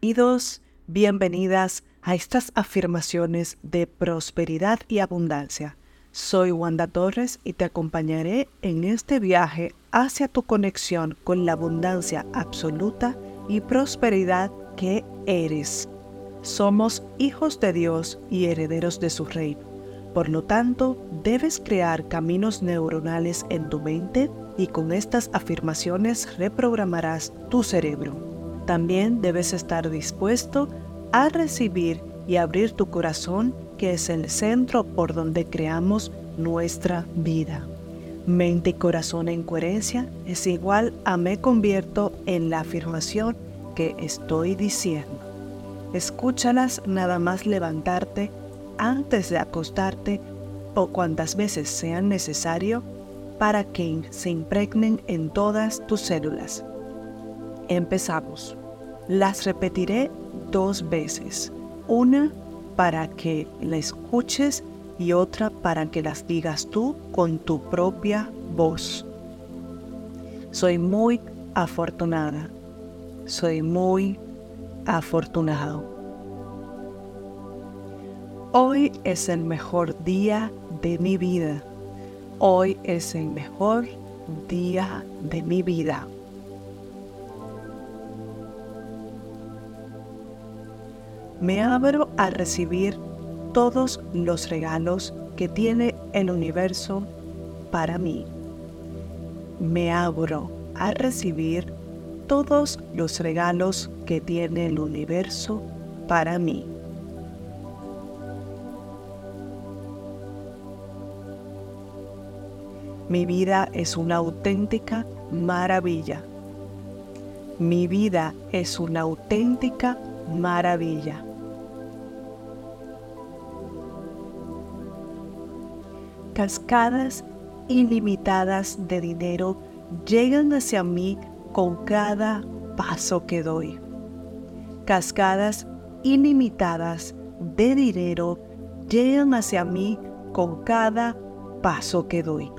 Bienvenidos, bienvenidas a estas afirmaciones de prosperidad y abundancia. Soy Wanda Torres y te acompañaré en este viaje hacia tu conexión con la abundancia absoluta y prosperidad que eres. Somos hijos de Dios y herederos de su reino. Por lo tanto, debes crear caminos neuronales en tu mente y con estas afirmaciones reprogramarás tu cerebro. También debes estar dispuesto a recibir y abrir tu corazón, que es el centro por donde creamos nuestra vida. Mente y corazón en coherencia es igual a me convierto en la afirmación que estoy diciendo. Escúchalas nada más levantarte antes de acostarte o cuantas veces sean necesario para que se impregnen en todas tus células. Empezamos. Las repetiré dos veces. Una para que la escuches y otra para que las digas tú con tu propia voz. Soy muy afortunada. Soy muy afortunado. Hoy es el mejor día de mi vida. Hoy es el mejor día de mi vida. Me abro a recibir todos los regalos que tiene el universo para mí. Me abro a recibir todos los regalos que tiene el universo para mí. Mi vida es una auténtica maravilla. Mi vida es una auténtica maravilla. Cascadas ilimitadas de dinero llegan hacia mí con cada paso que doy. Cascadas ilimitadas de dinero llegan hacia mí con cada paso que doy.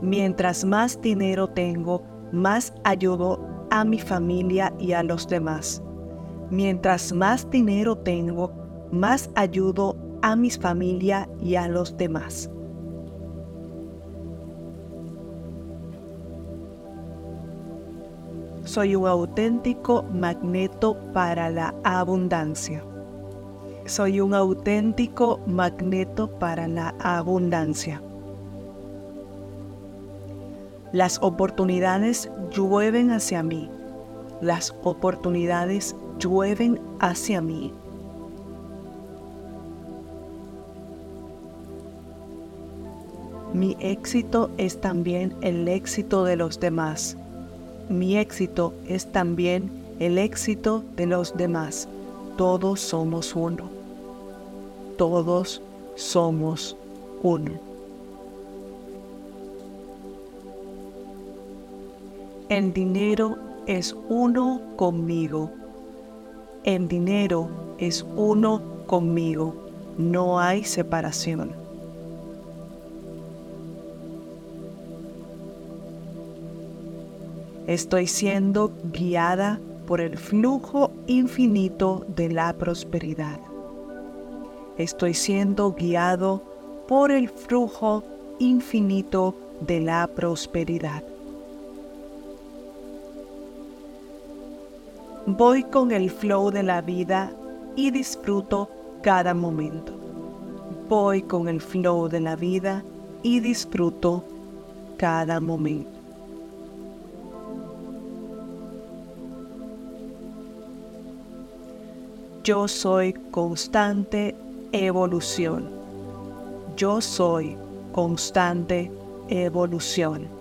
Mientras más dinero tengo, más ayudo a mi familia y a los demás. Mientras más dinero tengo, más ayudo a mi familia y a los demás. Soy un auténtico magneto para la abundancia. Soy un auténtico magneto para la abundancia. Las oportunidades llueven hacia mí. Las oportunidades llueven hacia mí. Mi éxito es también el éxito de los demás. Mi éxito es también el éxito de los demás. Todos somos uno. Todos somos uno. El dinero es uno conmigo. El dinero es uno conmigo. No hay separación. Estoy siendo guiada por el flujo infinito de la prosperidad. Estoy siendo guiado por el flujo infinito de la prosperidad. Voy con el flow de la vida y disfruto cada momento. Voy con el flow de la vida y disfruto cada momento. Yo soy constante evolución. Yo soy constante evolución.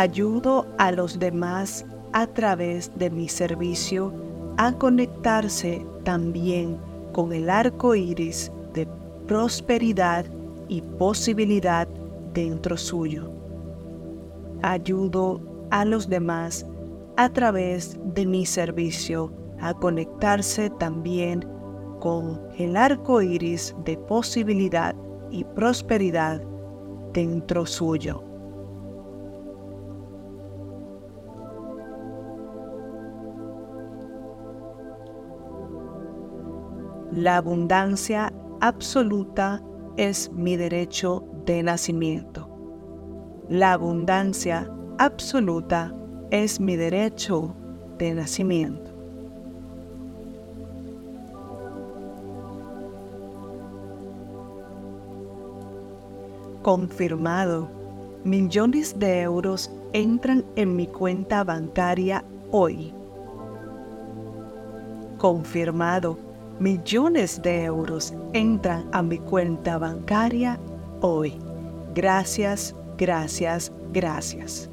Ayudo a los demás a través de mi servicio a conectarse también con el arco iris de prosperidad y posibilidad dentro suyo. Ayudo a los demás a través de mi servicio a conectarse también con el arco iris de posibilidad y prosperidad dentro suyo. La abundancia absoluta es mi derecho de nacimiento. La abundancia absoluta es mi derecho de nacimiento. Confirmado. Millones de euros entran en mi cuenta bancaria hoy. Confirmado. Millones de euros entran a mi cuenta bancaria hoy. Gracias, gracias, gracias.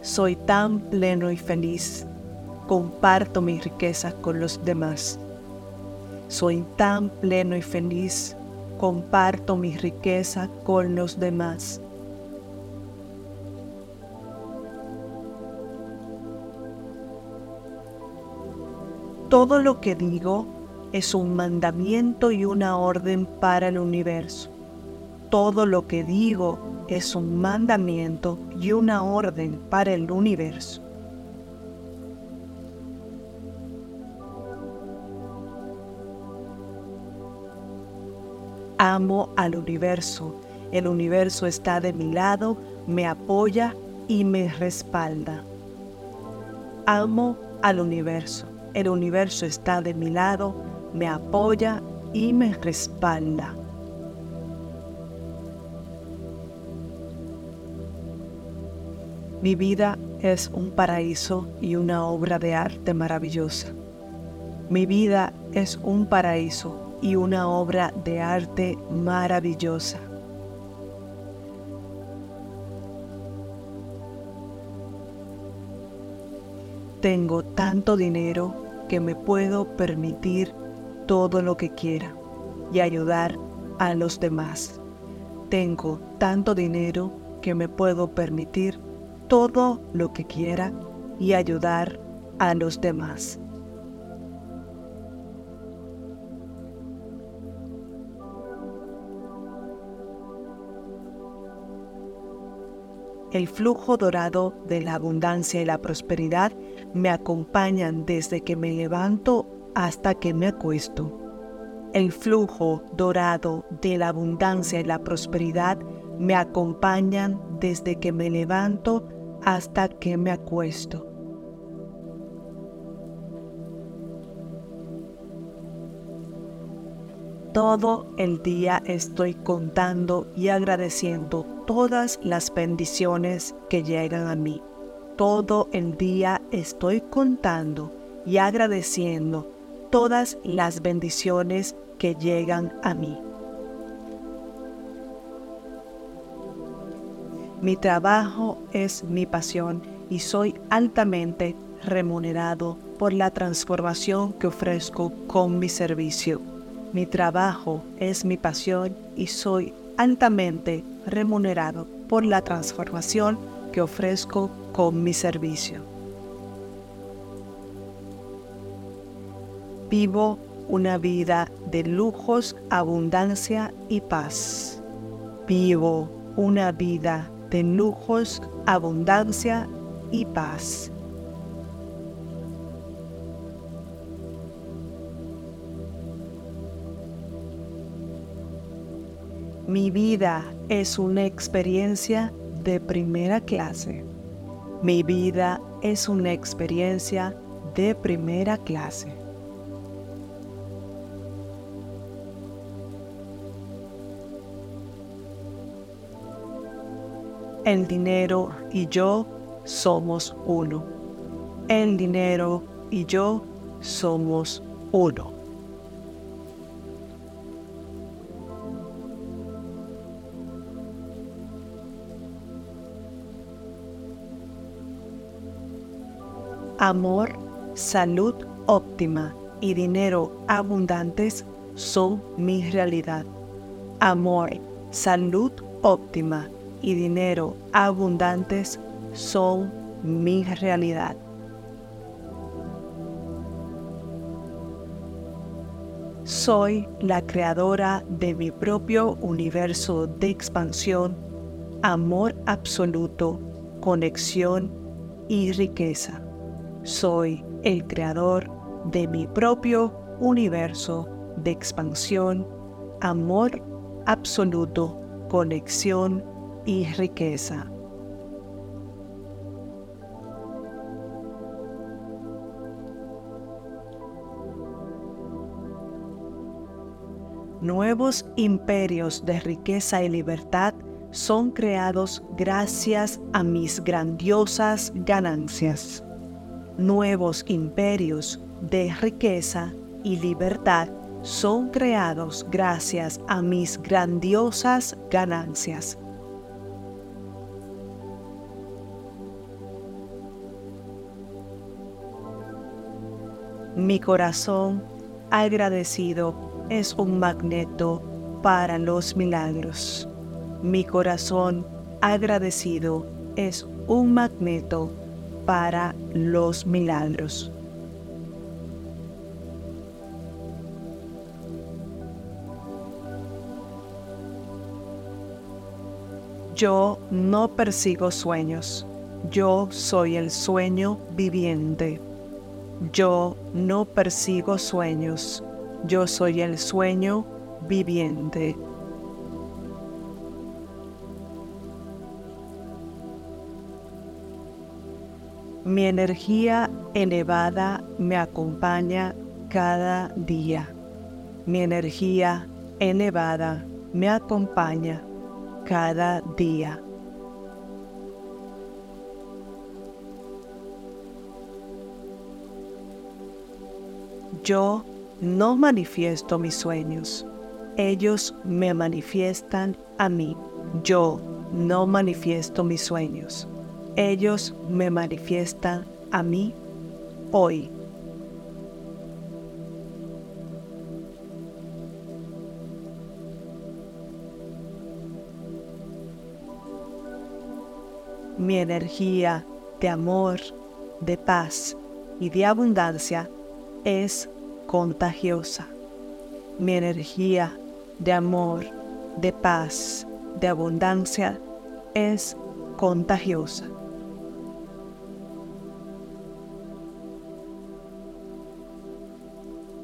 Soy tan pleno y feliz. Comparto mi riqueza con los demás. Soy tan pleno y feliz. Comparto mi riqueza con los demás. Todo lo que digo es un mandamiento y una orden para el universo. Todo lo que digo es un mandamiento y una orden para el universo. Amo al universo. El universo está de mi lado, me apoya y me respalda. Amo al universo. El universo está de mi lado, me apoya y me respalda. Mi vida es un paraíso y una obra de arte maravillosa. Mi vida es un paraíso y una obra de arte maravillosa. Tengo tanto dinero que me puedo permitir todo lo que quiera y ayudar a los demás. Tengo tanto dinero que me puedo permitir todo lo que quiera y ayudar a los demás. El flujo dorado de la abundancia y la prosperidad me acompañan desde que me levanto hasta que me acuesto. El flujo dorado de la abundancia y la prosperidad me acompañan desde que me levanto hasta que me acuesto. Todo el día estoy contando y agradeciendo todas las bendiciones que llegan a mí. Todo el día estoy contando y agradeciendo todas las bendiciones que llegan a mí. Mi trabajo es mi pasión y soy altamente remunerado por la transformación que ofrezco con mi servicio. Mi trabajo es mi pasión y soy altamente remunerado por la transformación que ofrezco con mi servicio. Vivo una vida de lujos, abundancia y paz. Vivo una vida de lujos, abundancia y paz. Mi vida es una experiencia de primera clase. Mi vida es una experiencia de primera clase. El dinero y yo somos uno. El dinero y yo somos uno. Amor, salud óptima y dinero abundantes son mi realidad. Amor, salud óptima y dinero abundantes son mi realidad. Soy la creadora de mi propio universo de expansión, amor absoluto, conexión y riqueza. Soy el creador de mi propio universo de expansión, amor absoluto, conexión y riqueza. Nuevos imperios de riqueza y libertad son creados gracias a mis grandiosas ganancias. Nuevos imperios de riqueza y libertad son creados gracias a mis grandiosas ganancias. Mi corazón agradecido es un magneto para los milagros. Mi corazón agradecido es un magneto para los milagros. Yo no persigo sueños, yo soy el sueño viviente. Yo no persigo sueños, yo soy el sueño viviente. Mi energía elevada me acompaña cada día. Mi energía elevada me acompaña cada día. Yo no manifiesto mis sueños, ellos me manifiestan a mí. Yo no manifiesto mis sueños, ellos me manifiestan a mí hoy. Mi energía de amor, de paz y de abundancia es contagiosa. Mi energía de amor, de paz, de abundancia es contagiosa.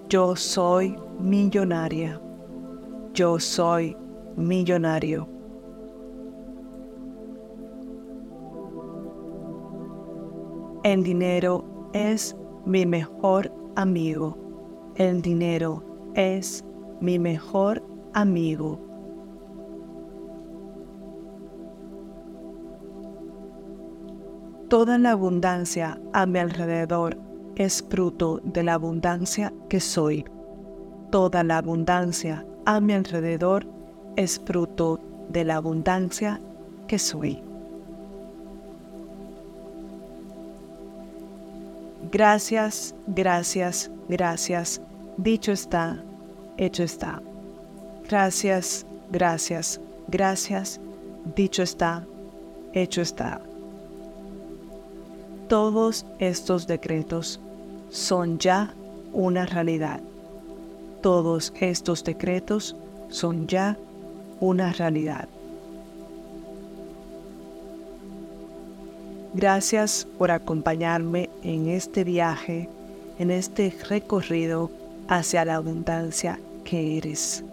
Yo soy millonaria. Yo soy millonario. El dinero es mi mejor amigo. El dinero es mi mejor amigo. Toda la abundancia a mi alrededor es fruto de la abundancia que soy. Toda la abundancia a mi alrededor es fruto de la abundancia que soy. Gracias, gracias, gracias Dicho está, hecho está. Gracias, gracias, gracias. Dicho está, hecho está. Todos estos decretos son ya una realidad. Todos estos decretos son ya una realidad. Gracias por acompañarme en este viaje, en este recorrido hacia la abundancia que eres.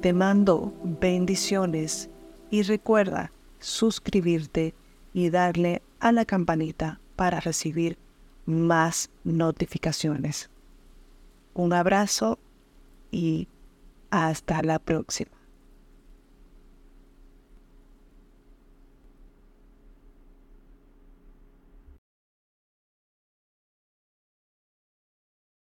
Te mando bendiciones y recuerda suscribirte y darle a la campanita para recibir más notificaciones. Un abrazo y hasta la próxima.